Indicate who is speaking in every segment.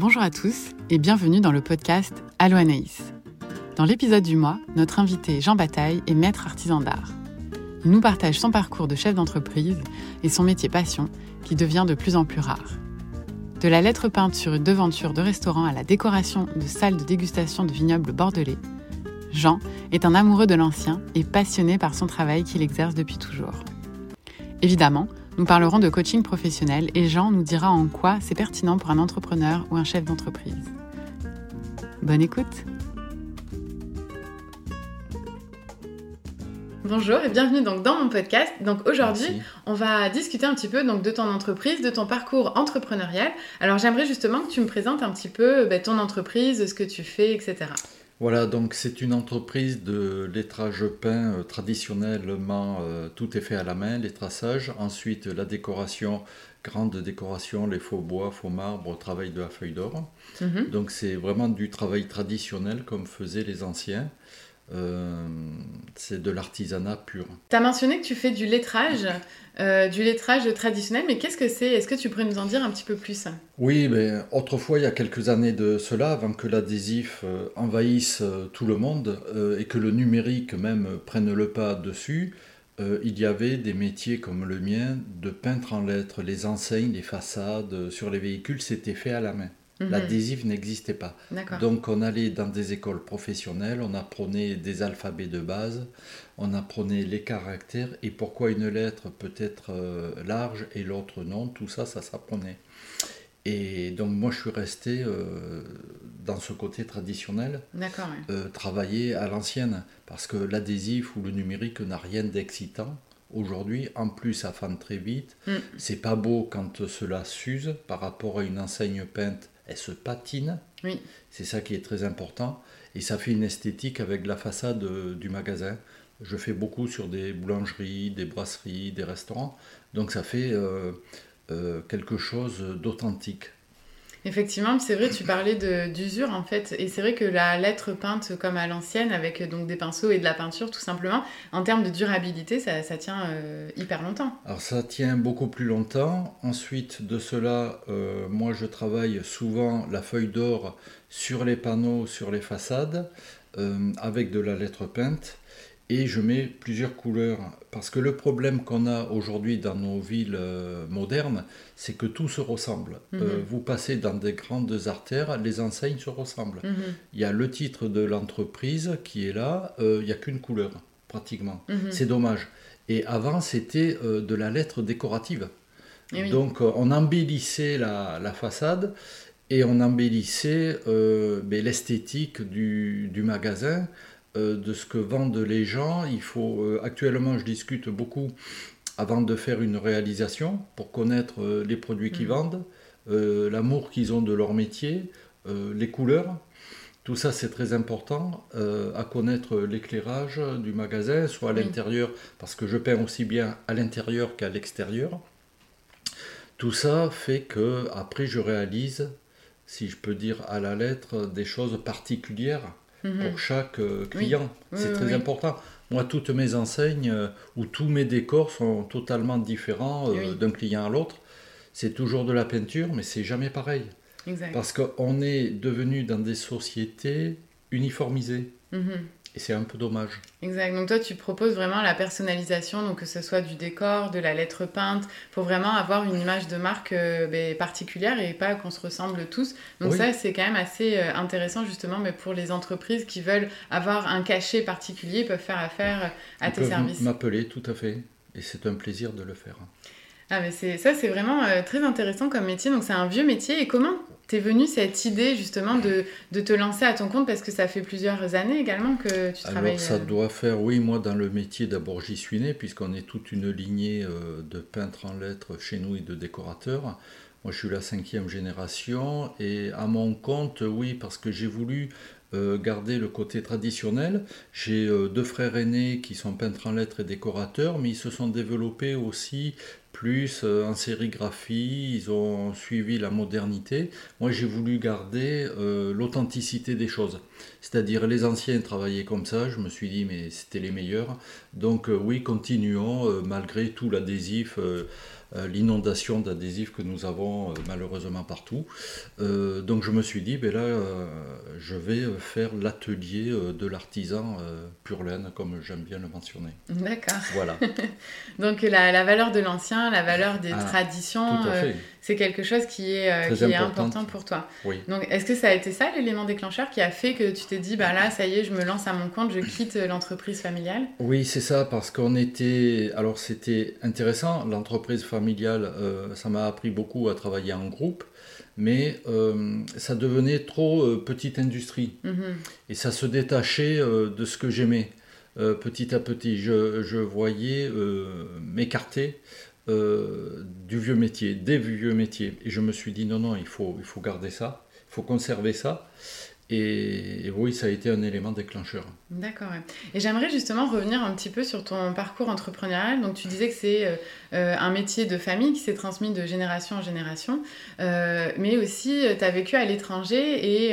Speaker 1: Bonjour à tous et bienvenue dans le podcast Allo. Dans l'épisode du mois, notre invité Jean Bataille est maître artisan d'art. Il nous partage son parcours de chef d'entreprise et son métier passion qui devient de plus en plus rare. De la lettre peinte sur une devanture de restaurant à la décoration de salles de dégustation de vignobles bordelais, Jean est un amoureux de l'ancien et passionné par son travail qu'il exerce depuis toujours. Évidemment, nous parlerons de coaching professionnel et Jean nous dira en quoi c'est pertinent pour un entrepreneur ou un chef d'entreprise. Bonne écoute Bonjour et bienvenue donc dans mon podcast. Donc aujourd'hui, on va discuter un petit peu donc de ton entreprise, de ton parcours entrepreneurial. Alors j'aimerais justement que tu me présentes un petit peu ben, ton entreprise, ce que tu fais, etc.
Speaker 2: Voilà, donc c'est une entreprise de lettrage peint euh, traditionnellement, euh, tout est fait à la main, les traçages. Ensuite, la décoration, grande décoration, les faux bois, faux marbre, travail de la feuille d'or. Mhm. Donc c'est vraiment du travail traditionnel comme faisaient les anciens. Euh, c'est de l'artisanat pur.
Speaker 1: Tu as mentionné que tu fais du lettrage, euh, du lettrage traditionnel, mais qu'est-ce que c'est? Est-ce que tu pourrais nous en dire un petit peu plus?
Speaker 2: Oui, mais autrefois, il y a quelques années de cela, avant que l'adhésif euh, envahisse tout le monde et que le numérique même prenne le pas dessus, il y avait des métiers comme le mien de peintre en lettres, les enseignes, les façades sur les véhicules, c'était fait à la main. Mhm. L'adhésif n'existait pas. Donc on allait dans des écoles professionnelles, on apprenait des alphabets de base, on apprenait les caractères et pourquoi une lettre peut être euh, large et l'autre non, tout ça, ça s'apprenait. Et donc moi je suis resté euh, dans ce côté traditionnel, euh, travailler à l'ancienne, parce que l'adhésif ou le numérique n'a rien d'excitant. Aujourd'hui, en plus, ça fane très vite. Mm. C'est pas beau quand cela s'use par rapport à une enseigne peinte elle se patine. Oui. C'est ça qui est très important. Et ça fait une esthétique avec la façade euh, du magasin. Je fais beaucoup sur des boulangeries, des brasseries, des restaurants. Donc ça fait euh, euh, quelque chose d'authentique.
Speaker 1: Effectivement, c'est vrai, tu parlais d'usure en fait, et c'est vrai que la lettre peinte comme à l'ancienne, avec donc des pinceaux et de la peinture tout simplement, en termes de durabilité, ça, tient euh, hyper longtemps.
Speaker 2: Alors ça tient beaucoup plus longtemps. Ensuite de cela, euh, moi je travaille souvent la feuille d'or sur les panneaux, sur les façades, euh, avec de la lettre peinte et je mets plusieurs couleurs. Parce que le problème qu'on a aujourd'hui dans nos villes euh, modernes, c'est que tout se ressemble. Euh, mhm. vous passez dans des grandes artères, les enseignes se ressemblent. Mhm. Il y a le titre de l'entreprise qui est là, euh, il n'y a qu'une couleur, pratiquement. Mhm. C'est dommage. Et avant, c'était de la lettre décorative. Eh Donc on embellissait la, la, façade et on embellissait ben, l'esthétique du, du magasin de ce que vendent les gens. Il faut euh, actuellement, je discute beaucoup avant de faire une réalisation pour connaître euh, les produits qu'ils mm. vendent, l'amour qu'ils ont de leur métier, les couleurs. Tout ça, c'est très important à connaître l'éclairage du magasin, soit à l'intérieur, parce que je peins aussi bien à l'intérieur qu'à l'extérieur. Tout ça fait que après, je réalise, si je peux dire à la lettre, des choses particulières Mhm. pour chaque euh, client. c'est très important. Moi, toutes mes enseignes euh, ou tous mes décors sont totalement différents euh, d'un client à l'autre. C'est toujours de la peinture, mais c'est jamais pareil. Parce qu'on est devenu dans des sociétés uniformisées. Mhm. Et c'est un peu dommage.
Speaker 1: Exact. Donc toi, tu proposes vraiment la personnalisation, donc que ce soit du décor, de la lettre peinte, pour vraiment avoir une image de marque euh, ben, particulière et pas qu'on se ressemble tous. Donc ça, c'est quand même assez euh, intéressant justement, mais pour les entreprises qui veulent avoir un cachet particulier, peuvent faire affaire à tes services.
Speaker 2: M'appeler, tout à fait. Et c'est un plaisir de le faire.
Speaker 1: Ah mais c'est ça, c'est vraiment euh, très intéressant comme métier. Donc c'est un vieux métier. Et comment t'es venue cette idée justement de, de, te lancer à ton compte? Parce que ça fait plusieurs années également que tu travailles. Alors
Speaker 2: ça euh, doit faire, oui, moi dans le métier d'abord j'y suis né puisqu'on est toute une lignée euh, de peintres en lettres chez nous et de décorateurs. Moi je suis la cinquième génération et à mon compte, oui, parce que j'ai voulu euh, garder le côté traditionnel. J'ai deux frères aînés qui sont peintres en lettres et décorateurs, mais ils se sont développés aussi plus euh, en sérigraphie, ils ont suivi la modernité. Moi, j'ai voulu garder euh, l'authenticité des choses. C'est-à-dire, les anciens travaillaient comme ça, je me suis dit, mais c'était les meilleurs. Donc, euh, oui, continuons, malgré tout l'adhésif l'inondation d'adhésifs que nous avons malheureusement partout. Donc je me suis dit, ben là, je vais faire l'atelier de l'artisan pur laine, comme j'aime bien le mentionner.
Speaker 1: D'accord.
Speaker 2: Voilà.
Speaker 1: donc la, valeur de l'ancien, la valeur des ah, traditions, c'est quelque chose qui est, qui est important pour toi.
Speaker 2: Oui.
Speaker 1: Donc est-ce que ça a été ça l'élément déclencheur qui a fait que tu t'es dit, bah là, ça y est, je me lance à mon compte, je quitte l'entreprise familiale?
Speaker 2: Oui, c'est ça, parce qu'on était... Alors c'était intéressant, l'entreprise familiale euh, ça m'a appris beaucoup à travailler en groupe, mais euh, ça devenait trop euh, petite industrie. Mhm. Et ça se détachait de ce que j'aimais. petit à petit, je, je voyais m'écarter du vieux métier, des vieux métiers. Et je me suis dit, non, non, il faut, il faut garder ça, il faut conserver ça. Et, oui, ça a été un élément déclencheur.
Speaker 1: D'accord. Et j'aimerais justement revenir un petit peu sur ton parcours entrepreneurial. Donc tu disais que c'est euh, euh, un métier de famille qui s'est transmis de génération en génération, euh, mais aussi tu as vécu à l'étranger et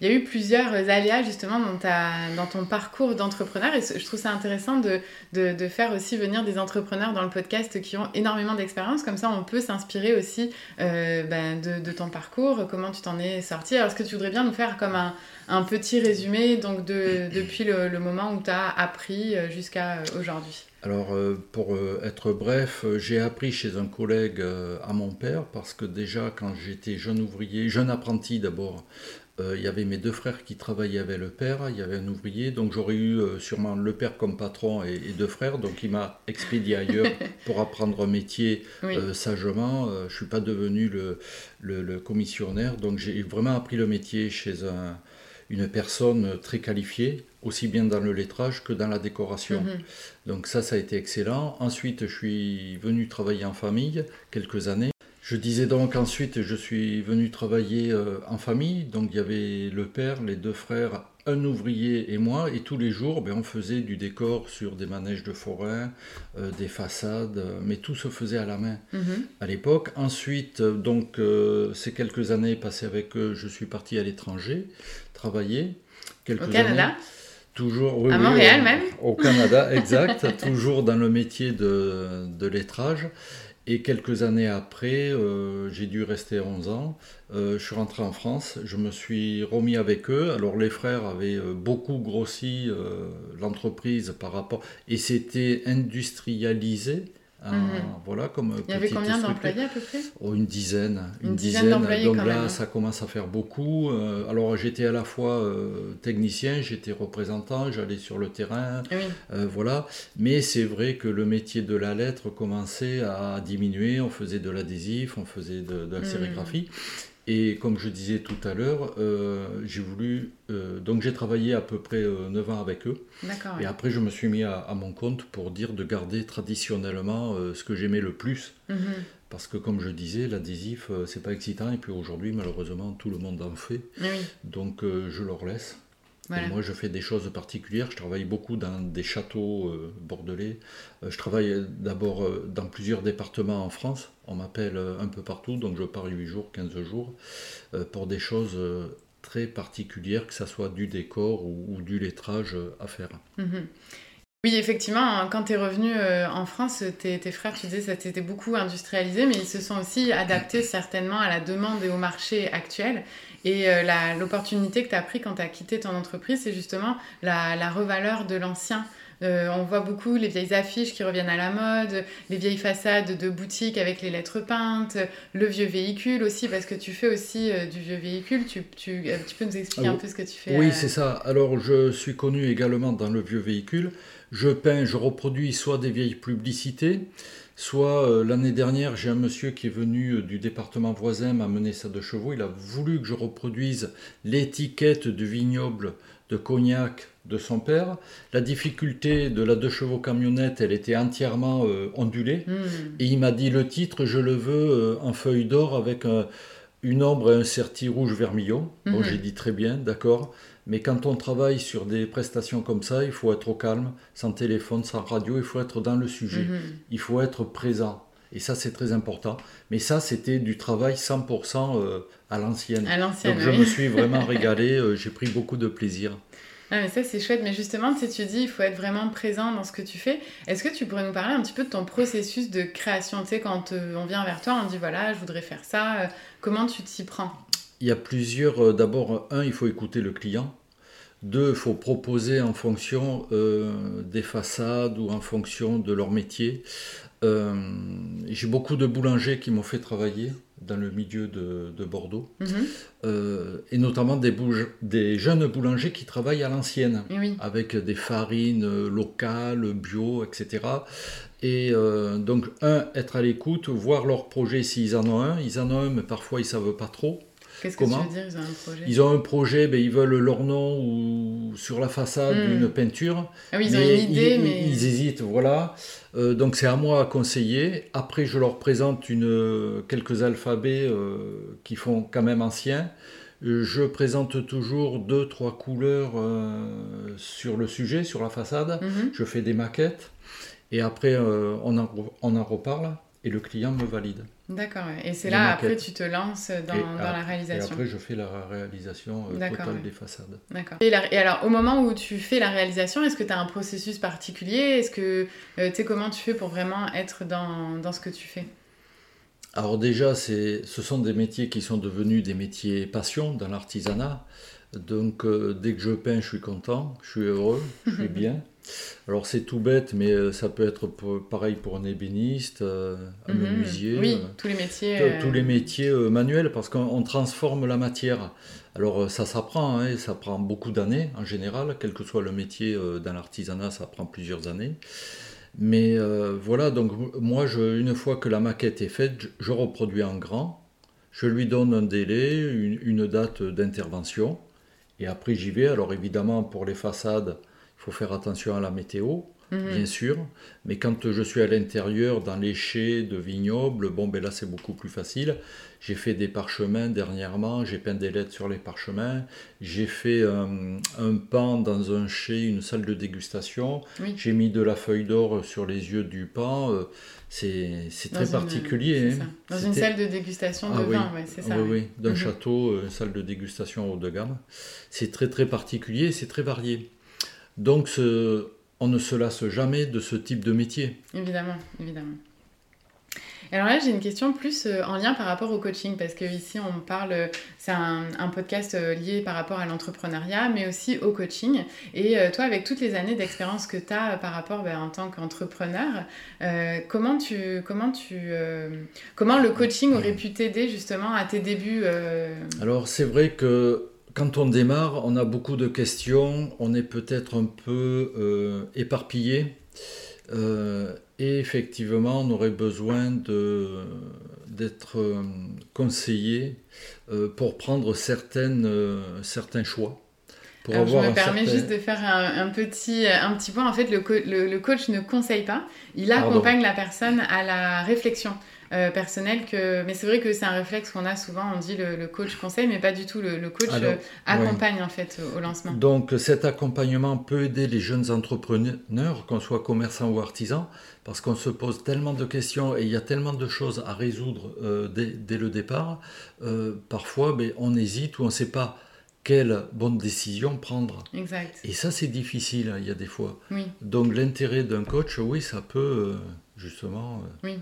Speaker 1: il y a eu plusieurs aléas justement dans, ton parcours d'entrepreneur. Et je trouve ça intéressant de, faire aussi venir des entrepreneurs dans le podcast qui ont énormément d'expérience. Comme ça, on peut s'inspirer aussi ben, de, de ton parcours, comment tu t'en es sorti? Alors, est-ce que tu voudrais bien nous faire comme un un, petit résumé donc de, depuis le, moment où tu as appris euh, jusqu'à euh, aujourd'hui.
Speaker 2: Alors, euh, pour être bref, j'ai appris chez un collègue à mon père parce que déjà, quand j'étais jeune ouvrier, jeune apprenti d'abord, il y avait mes deux frères qui travaillaient avec le père, il y avait un ouvrier, donc j'aurais eu sûrement le père comme patron et, deux frères, donc il m'a expédié ailleurs pour apprendre un métier sagement. je ne suis pas devenu le, le commissionnaire, donc j'ai vraiment appris le métier chez un, une personne très qualifiée, aussi bien dans le lettrage que dans la décoration. Mhm. Donc ça, ça a été excellent. Ensuite, je suis venu travailler en famille quelques années. Je disais donc ensuite, je suis venu travailler euh, en famille. Donc il y avait le père, les deux frères, un ouvrier et moi. Et tous les jours, ben, on faisait du décor sur des manèges de forêt, euh, des façades, euh, mais tout se faisait à la main mhm. à l'époque. Ensuite, donc ces quelques années passées avec eux, je suis parti à l'étranger travailler.
Speaker 1: Quelques au Canada
Speaker 2: Toujours,
Speaker 1: à Montréal même
Speaker 2: Au Canada, exact. toujours dans le métier de, de lettrage. Et quelques années après, euh, j'ai dû rester 11 ans. Euh, je suis rentré en France, je me suis remis avec eux. Alors les frères avaient euh, beaucoup grossi l'entreprise par rapport... Et c'était industrialisé.
Speaker 1: Mhm.
Speaker 2: Voilà, comme
Speaker 1: Il y avait combien d'employés à peu près?
Speaker 2: Oh, Une dizaine. Une, dizaine, Donc là, ça commence à faire beaucoup. Euh, alors j'étais à la fois euh, technicien, j'étais représentant, j'allais sur le terrain. Euh, voilà. Mais c'est vrai que le métier de la lettre commençait à diminuer. On faisait de l'adhésif, on faisait de, la mhm. sérigraphie. Et comme je disais tout à l'heure, euh, j'ai voulu. Euh, donc j'ai travaillé à peu près 9 euh, ans avec eux. Et après, je me suis mis à, mon compte pour dire de garder traditionnellement ce que j'aimais le plus. Mhm. Parce que, comme je disais, l'adhésif, c'est pas excitant. Et puis aujourd'hui, malheureusement, tout le monde en fait. Donc je leur laisse moi, je fais des choses particulières. Je travaille beaucoup dans des châteaux euh, bordelais. Euh, je travaille d'abord euh, dans plusieurs départements en France. On m'appelle un peu partout, donc je pars 8 jours, 15 jours, pour des choses très particulières, que ce soit du décor ou, du lettrage à faire.
Speaker 1: Mhm. Oui, effectivement, quand tu es revenu en France, tes, frères, tu disais, ça t'était beaucoup industrialisé, mais ils se sont aussi adaptés certainement à la demande et au marché actuel. Et euh, l'opportunité que tu as pris quand tu as quitté ton entreprise, c'est justement la, la, revaleur de l'ancien. Euh, on voit beaucoup les vieilles affiches qui reviennent à la mode, les vieilles façades de boutiques avec les lettres peintes, le vieux véhicule aussi, parce que tu fais aussi euh, du vieux véhicule. Tu, tu, tu, peux nous expliquer un peu ce que tu fais
Speaker 2: Oui, c'est ça. Alors, je suis connu également dans le vieux véhicule. Je peins, je reproduis soit des vieilles publicités, Soit euh, l'année dernière, j'ai un monsieur qui est venu euh, du département voisin m'amener sa deux chevaux. Il a voulu que je reproduise l'étiquette du vignoble de cognac de son père. La difficulté de la deux chevaux camionnette, elle était entièrement euh, ondulée. Hmm. Et il m'a dit le titre, je le veux en feuille d'or avec une ombre et un certi rouge vermillon. Bon, hmm. j'ai dit très bien, d'accord. Mais quand on travaille sur des prestations comme ça, il faut être au calme, sans téléphone, sans radio, il faut être dans le sujet, mhm. il faut être présent. Et ça, c'est très important. Mais ça, c'était du travail 100% à l'ancienne.
Speaker 1: À l'ancienne.
Speaker 2: Donc je me suis vraiment régalé, j'ai pris beaucoup de plaisir.
Speaker 1: Ah, mais ça, c'est chouette. Mais justement, si tu dis il faut être vraiment présent dans ce que tu fais, est-ce que tu pourrais nous parler un petit peu de ton processus de création? Tu sais, quand on vient vers toi, on dit voilà, je voudrais faire ça, comment tu t'y prends?
Speaker 2: Il y a plusieurs. D'abord, un, il faut écouter le client. Deux, il faut proposer en fonction euh, des façades ou en fonction de leur métier. Euh, j'ai beaucoup de boulangers qui m'ont fait travailler dans le milieu de, Bordeaux, mhm. euh, et notamment des, des, jeunes boulangers qui travaillent à l'ancienne, avec des farines locales, bio, etc. Et donc, un, être à l'écoute, voir leur projet s'ils en ont un. Ils en ont un, mais parfois ils ne savent pas trop.
Speaker 1: Qu'est-ce que tu veux dire Ils ont un projet
Speaker 2: Ils ont un projet, ben, ils veulent leur nom ou sur la façade hmm. d'une peinture.
Speaker 1: Ah oui, ils ont une idée,
Speaker 2: ils,
Speaker 1: mais.
Speaker 2: Ils hésitent, voilà. Euh, donc c'est à moi à conseiller. Après, je leur présente une, quelques alphabets euh, qui font quand même anciens. Euh, je présente toujours deux, trois couleurs sur le sujet, sur la façade. Mhm. Je fais des maquettes. Et après, on en, on en reparle et le client me valide.
Speaker 1: D'accord, et c'est là après tu te lances dans, dans la réalisation.
Speaker 2: Et après je fais la réalisation euh, totale des façades.
Speaker 1: D'accord. Et, alors au moment où tu fais la réalisation, est-ce que tu as un processus particulier? Est-ce que euh, tu sais comment tu fais pour vraiment être dans, dans ce que tu fais?
Speaker 2: Alors déjà, ce sont des métiers qui sont devenus des métiers passion dans l'artisanat. Donc euh, dès que je peins, je suis content, je suis heureux, je suis bien. Alors c'est tout bête, mais euh, ça peut être pareil pour un ébéniste, euh, un mhm. menuisier.
Speaker 1: Oui, tous les métiers.
Speaker 2: Tous les métiers manuels, parce qu'on transforme la matière. Alors ça s'apprend, hein, ça prend beaucoup d'années en général, quel que soit le métier dans l'artisanat, ça prend plusieurs années. Mais voilà, donc moi, je, une fois que la maquette est faite, je, reproduis en grand, je lui donne un délai, une date d'intervention. Et après, j'y vais. Alors évidemment, pour les façades, faut faire attention à la météo, mhm. bien sûr. Mais quand je suis à l'intérieur, dans les chais de vignobles, bon, ben là, c'est beaucoup plus facile. J'ai fait des parchemins dernièrement, j'ai peint des lettres sur les parchemins. J'ai fait un pan dans un chai, une salle de dégustation. J'ai mis de la feuille d'or sur les yeux du pan. Euh, c'est très particulier.
Speaker 1: Hein. Dans une salle de dégustation de ah vin, c'est ça.
Speaker 2: Oui, oui. d'un mhm. château, une salle de dégustation haut de gamme. C'est très très particulier, c'est très varié. Donc on ne se lasse jamais de ce type de métier.
Speaker 1: Évidemment, évidemment. Alors là, j'ai une question plus euh, en lien par rapport au coaching, parce que ici, on parle, c'est un, podcast euh, lié par rapport à l'entrepreneuriat, mais aussi au coaching. Et euh, toi, avec toutes les années d'expérience que tu as par rapport ben, en tant qu'entrepreneur, comment, tu, comment, tu, comment le coaching aurait pu t'aider justement à tes débuts
Speaker 2: Alors, c'est vrai que quand on démarre, on a beaucoup de questions, on est peut-être un peu éparpillé. Et effectivement, on aurait besoin d'être euh, conseillé euh, pour prendre certaines, euh, certains choix.
Speaker 1: Pour avoir je me permets juste de faire un, petit, un petit point. En fait, le, le, coach ne conseille pas, il accompagne la personne à la réflexion. Euh, personnel que mais c'est vrai que c'est un réflexe qu'on a souvent on dit le, coach conseille mais pas du tout le, coach euh, accompagne en fait au lancement
Speaker 2: donc cet accompagnement peut aider les jeunes entrepreneurs qu'on soit commerçant ou artisan parce qu'on se pose tellement de questions et il y a tellement de choses à résoudre euh, dès, le départ parfois mais ben, on hésite ou on ne sait pas quelle bonne décision prendre.
Speaker 1: Exact.
Speaker 2: Et ça, c'est difficile, hein, il y a des fois.
Speaker 1: Oui.
Speaker 2: Donc, l'intérêt d'un coach, oui, ça peut justement oui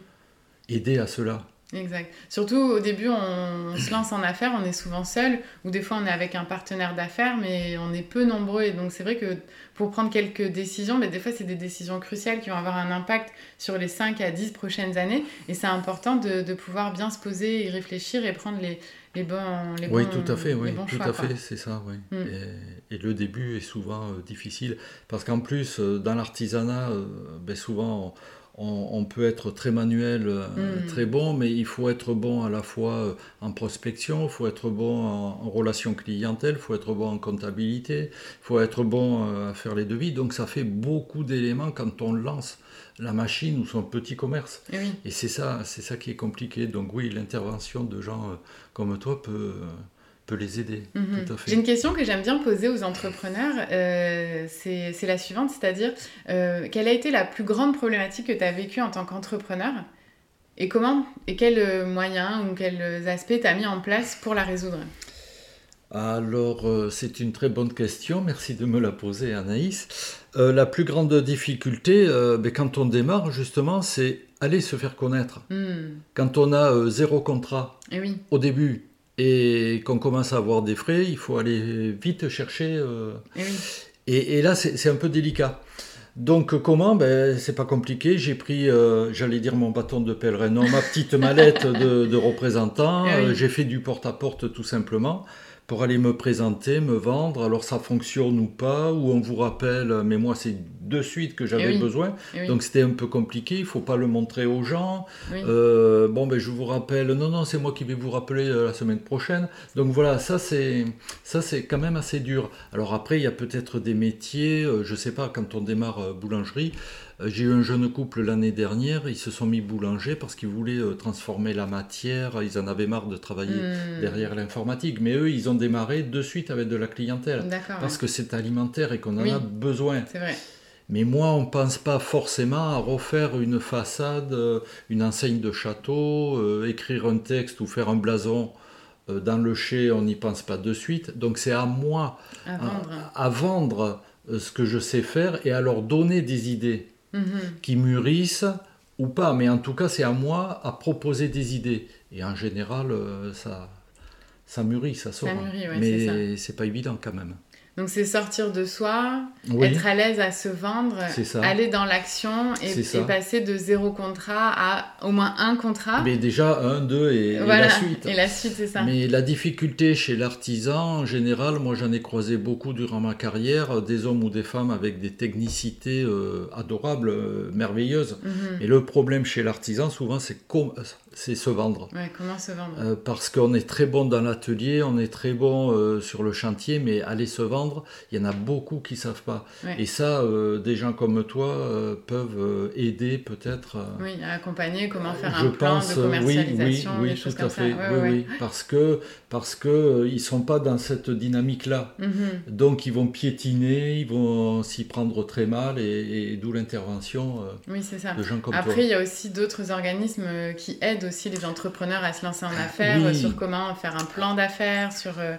Speaker 2: aider à cela.
Speaker 1: Exact. Surtout au début, on, se lance en affaires, on est souvent seul, ou des fois on est avec un partenaire d'affaires, mais on est peu nombreux. Et donc c'est vrai que pour prendre quelques décisions, mais des fois c'est des décisions cruciales qui vont avoir un impact sur les 5 à 10 prochaines années. Et c'est important de, de, pouvoir bien se poser et réfléchir et prendre les, les bons les
Speaker 2: Oui, tout à fait, oui, tout à fait, c'est ça, oui. Mm. Et, et, le début est souvent euh, difficile, parce qu'en plus, euh, dans l'artisanat, euh, ben, souvent... On, on, peut être très manuel, euh, mm. très bon, mais il faut être bon à la fois euh, en prospection, il faut être bon en, relation clientèle, il faut être bon en comptabilité, il faut être bon euh, à faire les devis. Donc ça fait beaucoup d'éléments quand on lance la machine ou son petit commerce.
Speaker 1: Et,
Speaker 2: Et c'est ça, c'est ça qui est compliqué. Donc oui, l'intervention de gens comme toi peut peut les aider.
Speaker 1: Mhm. J'ai une question que j'aime bien poser aux entrepreneurs, euh, c'est la suivante, c'est-à-dire euh, quelle a été la plus grande problématique que tu as vécue en tant qu'entrepreneur Et comment et quels moyens ou quels aspects tu as mis en place pour la résoudre?
Speaker 2: Alors, c'est une très bonne question, merci de me la poser Anaïs. la plus grande difficulté, ben, quand on démarre justement, c'est aller se faire connaître. Hmm. Quand on a zéro contrat
Speaker 1: eh oui.
Speaker 2: au début, et qu'on commence à avoir des frais, il faut aller vite chercher. Euh, et, là, c'est un peu délicat. Donc comment? Ben, C'est pas compliqué. J'ai pris, euh, j'allais dire mon bâton de pèlerin, non, ma petite mallette de, représentant. Eh euh, j'ai fait du porte-à-porte -porte, tout simplement pour aller me présenter, me vendre. Alors ça fonctionne ou pas, ou on vous rappelle, mais moi c'est de suite que j'avais eh besoin. Eh Donc c'était un peu compliqué, il faut pas le montrer aux gens. Euh, bon, ben je vous rappelle, non, non, c'est moi qui vais vous rappeler euh, la semaine prochaine. Donc voilà, ça c'est ça c'est quand même assez dur. Alors après, il y a peut-être des métiers, euh, je sais pas, quand on démarre boulangerie, j'ai eu un jeune couple l'année dernière, ils se sont mis boulanger parce qu'ils voulaient euh, transformer la matière, ils en avaient marre de travailler hmm. derrière l'informatique, mais eux, ils ont démarré de suite avec de la clientèle, parce que c'est alimentaire et qu'on en a besoin.
Speaker 1: C'est vrai.
Speaker 2: Mais moi, on ne pense pas forcément à refaire une façade, euh, une enseigne de château, écrire un texte ou faire un blason dans le chai, on n'y pense pas de suite. Donc c'est à moi à vendre ce que je sais faire et à leur donner des idées. Mhm. qui mûrissent ou pas. Mais en tout cas, c'est à moi à proposer des idées. Et en général, euh, ça, ça mûrit, ça sort. mais c'est pas évident quand même.
Speaker 1: Donc c'est sortir de soi, être à l'aise à se vendre, aller dans l'action et, passer de zéro contrat à au moins un contrat.
Speaker 2: Mais déjà un, deux et, la suite.
Speaker 1: Et la suite, c'est ça.
Speaker 2: Mais la difficulté chez l'artisan, en général, moi j'en ai croisé beaucoup durant ma carrière, des hommes ou des femmes avec des technicités euh, adorables, euh, merveilleuses. Mhm. Et le problème chez l'artisan, souvent, c'est c'est se vendre.
Speaker 1: comment se vendre?
Speaker 2: Euh, Parce qu'on est très bon dans l'atelier, on est très bon euh, sur le chantier, mais aller se vendre, il y en a beaucoup qui ne savent pas. Et ça, euh, des gens comme toi peuvent aider peut-être.
Speaker 1: oui, à accompagner, comment faire un plan de commercialisation,
Speaker 2: oui, oui, oui, tout à fait. oui, oui, parce que parce que ils sont pas dans cette dynamique-là. Mhm. Donc ils vont piétiner, ils vont s'y prendre très mal, et, d'où l'intervention de gens comme
Speaker 1: toi. Après, il y a aussi d'autres organismes qui aident aussi les entrepreneurs à se lancer en affaires, sur comment faire un plan d'affaires, sur euh,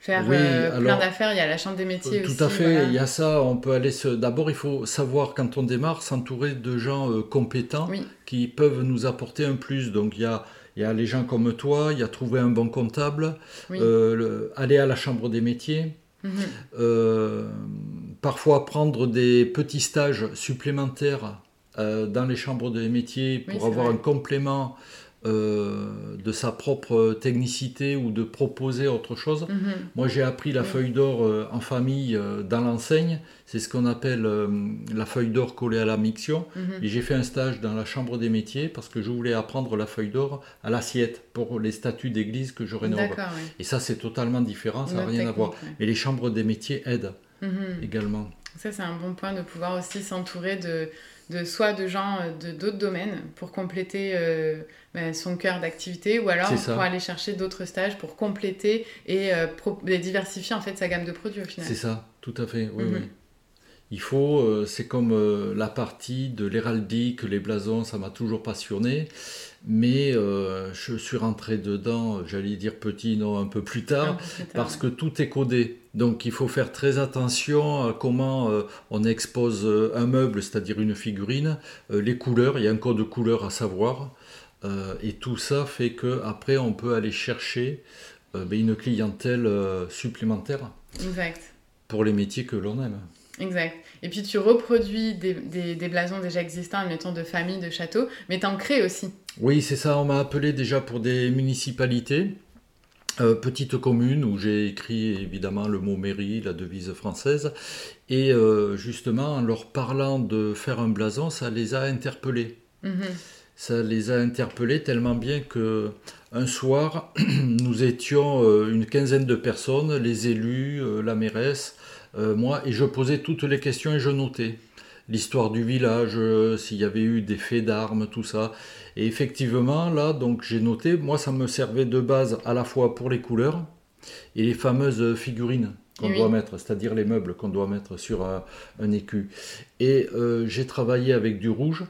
Speaker 1: faire euh, plein d'affaires. Il y a la chambre des métiers
Speaker 2: aussi. Tout à fait, il y a ça. On peut aller se... D'abord, il faut savoir quand on démarre, s'entourer de gens euh, compétents qui peuvent nous apporter un plus. Donc il y a il y a les gens comme toi, il y a trouver un bon comptable, aller à la chambre des métiers, mhm. parfois prendre des petits stages supplémentaires euh, dans les chambres des métiers pour avoir un complément euh, de sa propre technicité ou de proposer autre chose. Mhm. Moi, j'ai appris la feuille d'or euh, en famille dans l'enseigne. C'est ce qu'on appelle la feuille d'or collée à la miction. Mhm. Et j'ai fait un stage dans la chambre des métiers parce que je voulais apprendre la feuille d'or à l'assiette pour les statuts d'église que je rénove. Et ça, c'est totalement différent, ça n'a rien à voir. Et les chambres des métiers aident mhm. également.
Speaker 1: Ça, c'est un bon point de pouvoir aussi s'entourer de de soit de gens euh, de d'autres domaines pour compléter euh, ben, son cœur d'activité ou alors pour aller chercher d'autres stages pour compléter euh, et, diversifier en fait sa gamme de produits au final.
Speaker 2: C'est ça, tout à fait, oui, mhm. oui. Il faut, c'est comme la partie de l'héraldique, les blasons, ça m'a toujours passionné mais euh, je suis rentré dedans, j'allais dire petit, non, un peu plus tard, parce que tout est codé. Donc il faut faire très attention à comment euh, on expose euh, un meuble, c'est-à-dire une figurine, les couleurs, il y a un code de couleur à savoir, et tout ça fait que après on peut aller chercher ben, une clientèle supplémentaire pour les métiers que l'on aime.
Speaker 1: Exact. Et puis tu reproduis des, des, blasons déjà existants, admettons de famille, de château, mais tu en crées aussi.
Speaker 2: Oui, c'est ça. On m'a appelé déjà pour des municipalités. Euh, petites communes où j'ai écrit évidemment le mot mairie, la devise française, et euh, justement en leur parlant de faire un blason, ça les a interpellés. Mhm. Ça les a interpellés tellement bien que un soir, nous étions euh, une quinzaine de personnes, les élus, la mairesse, moi, et je posais toutes les questions et je notais l'histoire du village, s'il y avait eu des faits d'armes, tout ça. Et effectivement, là, donc j'ai noté, moi, ça me servait de base à la fois pour les couleurs et les fameuses figurines qu'on doit mettre, c'est-à-dire les meubles qu'on doit mettre sur un, écu. Et euh, j'ai travaillé avec du rouge,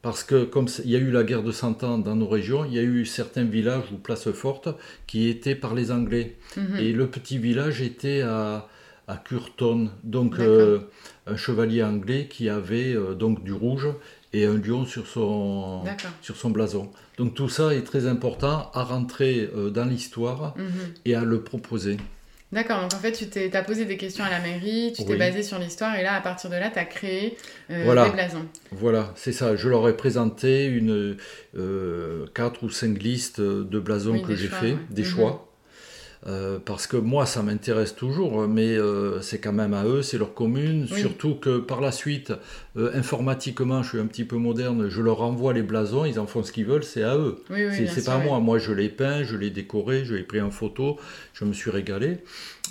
Speaker 2: Parce que comme il y a eu la guerre de Cent Ans dans nos régions, il y a eu certains villages ou places fortes qui étaient par les Anglais.
Speaker 1: Mhm.
Speaker 2: Et le petit village était à, à Curton, donc euh, un chevalier anglais qui avait euh, donc du rouge et un lion sur son, sur son blason. Donc tout ça est très important à rentrer euh, dans l'histoire
Speaker 1: Mhm.
Speaker 2: et à le proposer.
Speaker 1: D'accord, donc en fait, tu t'es, as posé des questions à la mairie, tu t'es basé sur l'histoire, et là, à partir de là, tu as créé euh,
Speaker 2: Voilà.
Speaker 1: des blasons.
Speaker 2: Voilà, c'est ça. Je leur ai présenté une euh, quatre ou cinq listes de blasons
Speaker 1: Oui,
Speaker 2: que j'ai fait,
Speaker 1: ouais.
Speaker 2: des
Speaker 1: Mhm.
Speaker 2: choix. Euh, parce que moi, ça m'intéresse toujours, mais euh, c'est quand même à eux, c'est leur commune.
Speaker 1: Oui.
Speaker 2: Surtout que par la suite, euh, informatiquement, je suis un petit peu moderne, je leur envoie les blasons, ils en font ce qu'ils veulent, c'est à eux.
Speaker 1: Oui, oui,
Speaker 2: c'est pas moi. Moi, je l'ai peint, je l'ai décoré, je l'ai pris en photo, je me suis régalé.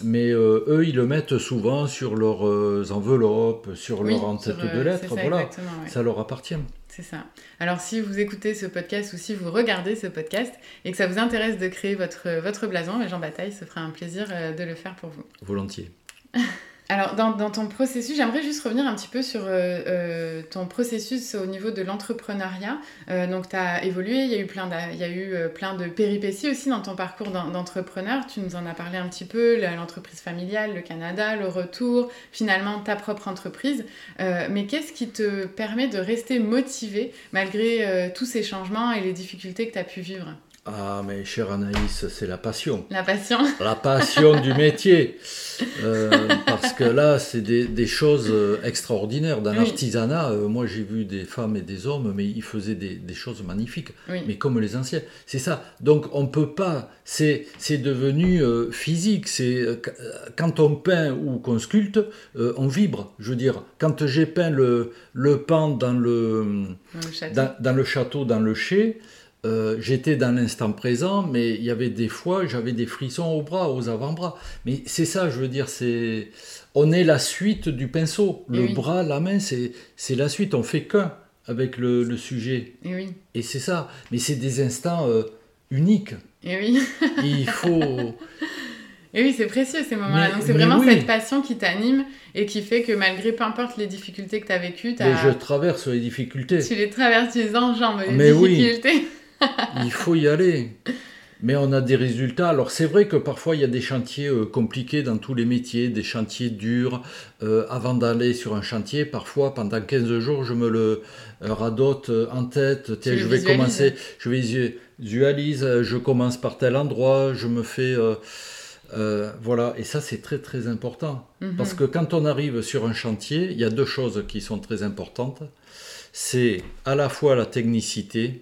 Speaker 2: Mais eux, ils le mettent souvent sur leurs enveloppes, sur leur en-tête
Speaker 1: sur, euh,
Speaker 2: de lettres.
Speaker 1: ça,
Speaker 2: voilà, ça leur appartient.
Speaker 1: C'est ça. Alors, si vous écoutez ce podcast ou si vous regardez ce podcast et que ça vous intéresse de créer votre, votre blason, Jean Bataille se fera un plaisir euh, de le faire pour vous.
Speaker 2: Volontiers.
Speaker 1: Alors, dans, dans ton processus, j'aimerais juste revenir un petit peu sur euh, euh, ton processus au niveau de l'entrepreneuriat. Euh, donc, tu as évolué, il y a eu plein, d'a- il y a eu, euh, plein de péripéties aussi dans ton parcours d'en- d'entrepreneur. Tu nous en as parlé un petit peu, l'entreprise familiale, le Canada, le retour, finalement ta propre entreprise. Euh, mais qu'est-ce qui te permet de rester motivé malgré euh, tous ces changements et les difficultés que tu as pu vivre?
Speaker 2: Ah, mais chère Anaïs, c'est la passion.
Speaker 1: La passion
Speaker 2: La passion du métier. Euh, parce que là, c'est des, des choses euh, extraordinaires. Dans
Speaker 1: Oui.
Speaker 2: l'artisanat, euh, moi j'ai vu des femmes et des hommes, mais ils faisaient des, des choses magnifiques.
Speaker 1: Oui.
Speaker 2: Mais comme les anciens. C'est ça. Donc on peut pas. C'est c'est devenu euh, physique. C'est quand on peint ou qu'on sculpte, on vibre. Je veux dire, quand j'ai peint le, le pan dans le
Speaker 1: Dans le château.
Speaker 2: dans, dans le château, dans le chai, euh, j'étais dans l'instant présent, mais il y avait des fois, j'avais des frissons aux bras, aux avant-bras. Mais c'est ça, je veux dire, c'est, on est la suite du pinceau.
Speaker 1: Et
Speaker 2: Le
Speaker 1: oui.
Speaker 2: bras, la main, c'est, la suite. On fait qu'un avec le, le sujet.
Speaker 1: Et oui.
Speaker 2: Et c'est ça. Mais c'est des instants euh, uniques.
Speaker 1: Et oui.
Speaker 2: Il faut.
Speaker 1: Et oui, c'est précieux ces moments-là.
Speaker 2: Mais-
Speaker 1: Donc c'est
Speaker 2: mais
Speaker 1: vraiment
Speaker 2: oui.
Speaker 1: cette passion qui t'anime et qui fait que malgré peu importe les difficultés que tu as vécues,
Speaker 2: Mais
Speaker 1: t'as-
Speaker 2: je traverse les difficultés.
Speaker 1: tu les traverses, tu les enjambes, les
Speaker 2: Mais oui. Il faut y aller. Mais on a des résultats. Alors c'est vrai que parfois il y a des chantiers euh, compliqués dans tous les métiers, des chantiers durs. Euh, avant d'aller sur un chantier, parfois pendant 15 jours, je me le euh, radote en tête. Tiens, je vais commencer, je visu- visualise, je commence par tel endroit, je me fais... euh, voilà, et ça c'est très très important.
Speaker 1: Mhm.
Speaker 2: Parce que quand on arrive sur un chantier, il y a deux choses qui sont très importantes. C'est à la fois la technicité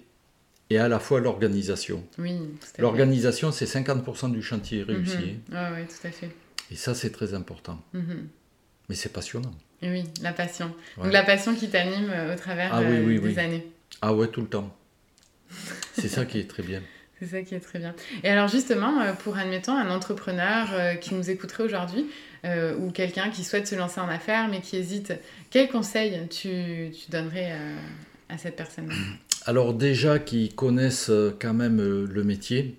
Speaker 2: et à la fois l'organisation.
Speaker 1: Oui, à.
Speaker 2: L'organisation, c'est 50% du chantier réussi.
Speaker 1: Mhm. Ouais, ouais, tout à fait.
Speaker 2: Et ça, c'est très important.
Speaker 1: Mhm.
Speaker 2: Mais c'est passionnant.
Speaker 1: Et oui, la passion.
Speaker 2: Ouais.
Speaker 1: Donc la passion qui t'anime euh, au travers
Speaker 2: Ah oui,
Speaker 1: euh,
Speaker 2: oui,
Speaker 1: des
Speaker 2: oui.
Speaker 1: années.
Speaker 2: Ah ouais, tout le temps. C'est ça qui est très bien.
Speaker 1: C'est ça qui est très bien. Et alors justement, euh, pour admettons un entrepreneur qui nous écouterait aujourd'hui, euh, ou quelqu'un qui souhaite se lancer en affaires mais qui hésite, quel conseil tu, tu donnerais euh, à cette personne?
Speaker 2: Alors déjà qu'ils connaissent euh, quand même euh, le métier,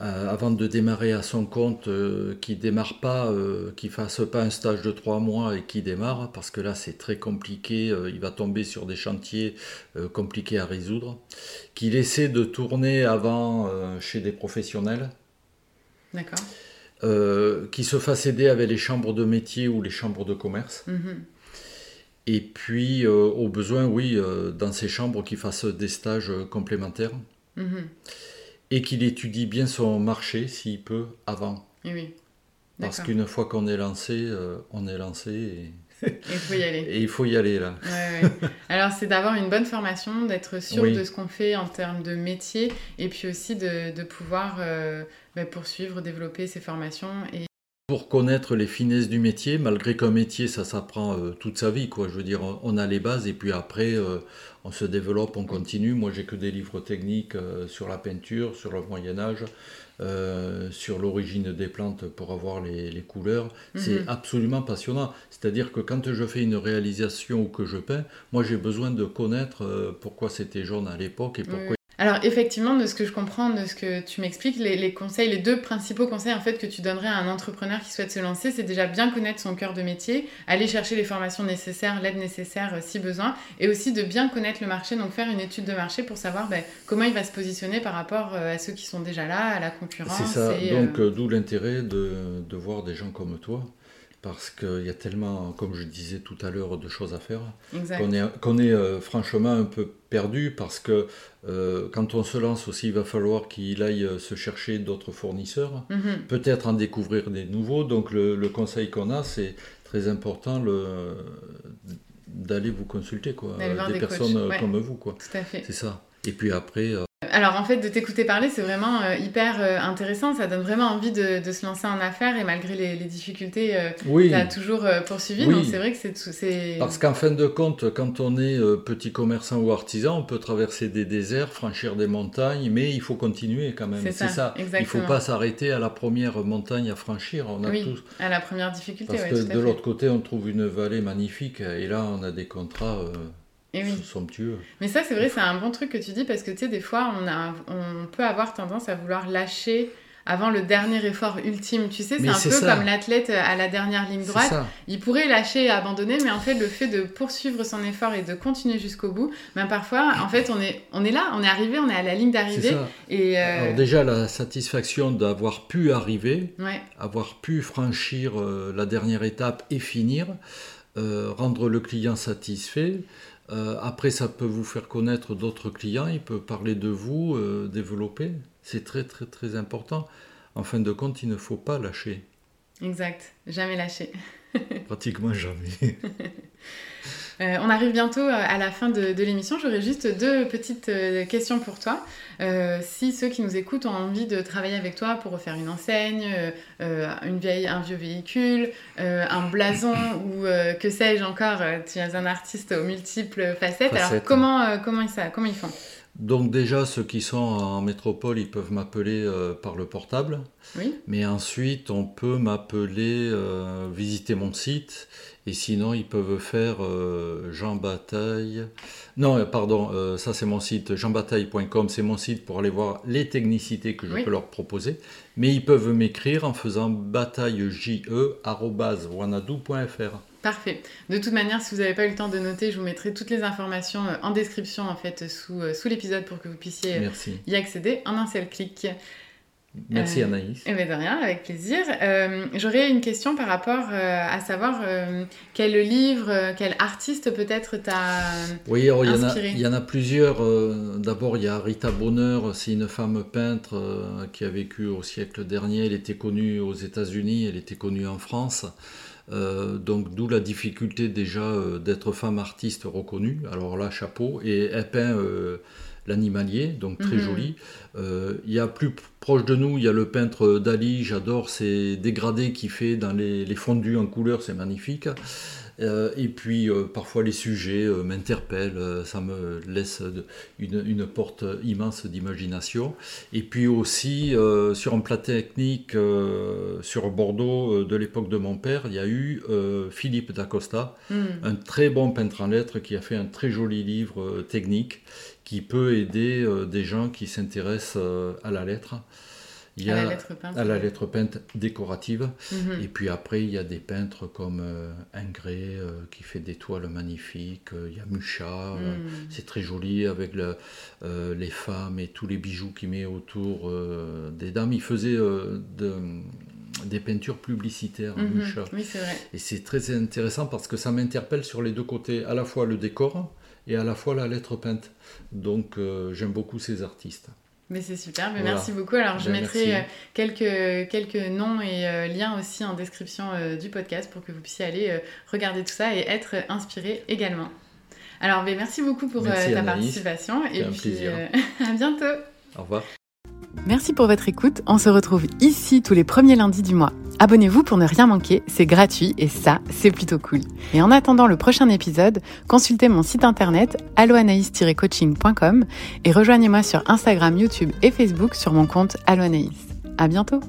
Speaker 2: euh, avant de démarrer à son compte, euh, qu'ils ne démarrent pas, euh, qu'ils ne fassent pas un stage de trois mois et qu'ils démarrent, parce que là c'est très compliqué, il va tomber sur des chantiers compliqués à résoudre, qu'il essaie de tourner avant chez des professionnels,
Speaker 1: D'accord
Speaker 2: qu'il se fasse aider avec les chambres de métier ou les chambres de commerce.
Speaker 1: Mhm.
Speaker 2: Et puis, euh, au besoin, oui, euh, dans ces chambres, qu'il fasse des stages euh, complémentaires
Speaker 1: Mhm.
Speaker 2: et qu'il étudie bien son marché, s'il peut, avant.
Speaker 1: Et oui.
Speaker 2: Parce qu'une fois qu'on est lancé, euh, on est lancé et,
Speaker 1: Il faut y aller.
Speaker 2: et il faut y aller là.
Speaker 1: Ouais, ouais. Alors, c'est d'avoir une bonne formation, d'être sûr
Speaker 2: Oui.
Speaker 1: de ce qu'on fait en termes de métier, et puis aussi de, de pouvoir euh, bah, poursuivre, développer ses formations. Et...
Speaker 2: Pour connaître les finesses du métier, malgré qu'un métier, ça s'apprend euh, toute sa vie, quoi. Je veux dire, on- on a les bases et puis après, euh, on se développe, on continue. Moi, j'ai que des livres techniques euh, sur la peinture, sur le Moyen Âge, sur l'origine des plantes pour avoir les, les couleurs. C'est
Speaker 1: Mhm.
Speaker 2: absolument passionnant. C'est-à-dire que quand je fais une réalisation ou que je peins, moi, j'ai besoin de connaître pourquoi c'était jaune à l'époque et pourquoi
Speaker 1: Alors effectivement, de ce que je comprends, de ce que tu m'expliques, les, conseils, les deux principaux conseils en fait que tu donnerais à un entrepreneur qui souhaite se lancer, c'est déjà bien connaître son cœur de métier, aller chercher les formations nécessaires, l'aide nécessaire euh, si besoin, et aussi de bien connaître le marché, donc faire une étude de marché pour savoir ben, comment il va se positionner par rapport euh, à ceux qui sont déjà là, à la concurrence.
Speaker 2: C'est ça, donc euh, d'où l'intérêt de, de voir des gens comme toi parce qu'il y a tellement, comme je disais tout à l'heure, de choses à faire, qu'on est, est euh, franchement un peu perdu parce que euh, quand on se lance aussi, il va falloir qu'il aille euh, se chercher d'autres fournisseurs, mhm. peut-être en découvrir des nouveaux. Donc le, conseil qu'on a, c'est très important d'aller vous consulter, quoi, des, personnes comme vous. Quoi. C'est ça. Et puis après,
Speaker 1: alors en fait, de t'écouter parler, c'est vraiment euh, hyper euh, intéressant. Ça donne vraiment envie de, se lancer en affaires et malgré les, difficultés, euh, tu as toujours poursuivi. Donc c'est vrai que c'est.
Speaker 2: Parce qu'en fin de compte, quand on est petit commerçant ou artisan, on peut traverser des déserts, franchir des montagnes, mais il faut continuer quand même. C'est ça. Il ne faut pas s'arrêter à la première montagne à franchir.
Speaker 1: On a oui, à la première difficulté.
Speaker 2: Parce que de l'autre côté, on trouve une vallée magnifique et là, on a des contrats. Et oui. somptueux.
Speaker 1: Mais ça, c'est vrai, c'est un bon truc que tu dis parce que tu sais, des fois, on, a, on peut avoir tendance à vouloir lâcher avant le dernier effort ultime. Tu sais, c'est un peu comme l'athlète à la dernière ligne droite. Il pourrait lâcher et abandonner, mais en fait, le fait de poursuivre son effort et de continuer jusqu'au bout, même parfois, en fait, on est, on est là, on est arrivé, on est à la ligne d'arrivée.
Speaker 2: Et euh, Alors déjà, la satisfaction d'avoir pu arriver, avoir pu franchir euh, la dernière étape et finir, euh, rendre le client satisfait. Euh, après, ça peut vous faire connaître d'autres clients, il peut parler de vous, euh, développer. C'est très très très important. En fin de compte, il ne faut pas lâcher.
Speaker 1: Exact, jamais lâcher.
Speaker 2: Pratiquement jamais.
Speaker 1: Euh, on arrive bientôt euh, à la fin de, l'émission. J'aurais juste deux petites euh, questions pour toi. si ceux qui nous écoutent ont envie de travailler avec toi pour refaire une enseigne, une vieille, un vieux véhicule, un blason ou que sais-je encore, tu es un artiste aux multiples facettes. Alors comment, comment, ils, comment ils font?
Speaker 2: Donc déjà, ceux qui sont en métropole, ils peuvent m'appeler par le portable. Oui. Mais ensuite, on peut m'appeler, visiter mon site et sinon, ils peuvent faire euh, Jean Bataille. Non, euh, pardon, euh, ça c'est mon site, jeanbataille.com, c'est mon site pour aller voir les technicités que je peux leur proposer. Mais ils peuvent m'écrire en faisant bataillej.wanadoo.fr.
Speaker 1: Parfait. De toute manière, si vous n'avez pas eu le temps de noter, je vous mettrai toutes les informations en description en fait sous, sous l'épisode pour que vous puissiez y accéder en un seul clic.
Speaker 2: Merci euh, Anaïs.
Speaker 1: Eh bien de rien, avec plaisir. Euh, j'aurais une question par rapport euh, à savoir quel livre, quel artiste peut-être t'a
Speaker 2: Oui, il y, en a, il y en a plusieurs. D'abord, il y a Rita Bonheur, c'est une femme peintre qui a vécu au siècle dernier. Elle était connue aux États-Unis, elle était connue en France. Donc d'où la difficulté déjà d'être femme artiste reconnue. Alors là, chapeau. Et elle peint l'animalier, donc très mhm. joli. Euh, il y a plus proche de nous, il y a le peintre Dali, j'adore ces dégradés qu'il fait dans les, les fondus en couleur, c'est magnifique. Euh, et puis euh, parfois les sujets m'interpellent, ça me laisse une, une porte immense d'imagination. Et puis aussi sur un plat technique sur Bordeaux de l'époque de mon père, il y a eu Philippe d'Acosta, hmm. un très bon peintre en lettres qui a fait un très joli livre technique qui peut aider euh, des gens qui s'intéressent euh, à la lettre.
Speaker 1: Il y a, à la lettre peinte,
Speaker 2: à la lettre peinte décorative. Mhm. Et puis après, il y a des peintres comme euh, Ingré qui fait des toiles magnifiques. il y a Mucha, mhm. c'est très joli avec le, les femmes et tous les bijoux qu'il met autour des dames. Il faisait de, des peintures publicitaires,
Speaker 1: mhm. Mucha. Oui, c'est vrai.
Speaker 2: Et c'est très intéressant parce que ça m'interpelle sur les deux côtés, à la fois le décor et à la fois la lettre peinte. Donc euh, j'aime beaucoup ces artistes.
Speaker 1: Mais c'est super, mais merci beaucoup. Alors je ben, mettrai euh, quelques, quelques noms et euh, liens aussi en description du podcast pour que vous puissiez aller regarder tout ça et être inspiré également. Alors ben, merci beaucoup pour ta participation et puis à bientôt.
Speaker 2: Au revoir.
Speaker 1: Merci pour votre écoute. On se retrouve ici tous les premiers lundis du mois. Abonnez-vous pour ne rien manquer, c'est gratuit et ça, c'est plutôt cool. Et en attendant le prochain épisode, consultez mon site internet alloanaïs-coaching.com et rejoignez-moi sur Instagram, YouTube et Facebook sur mon compte Alloanaïs. À bientôt!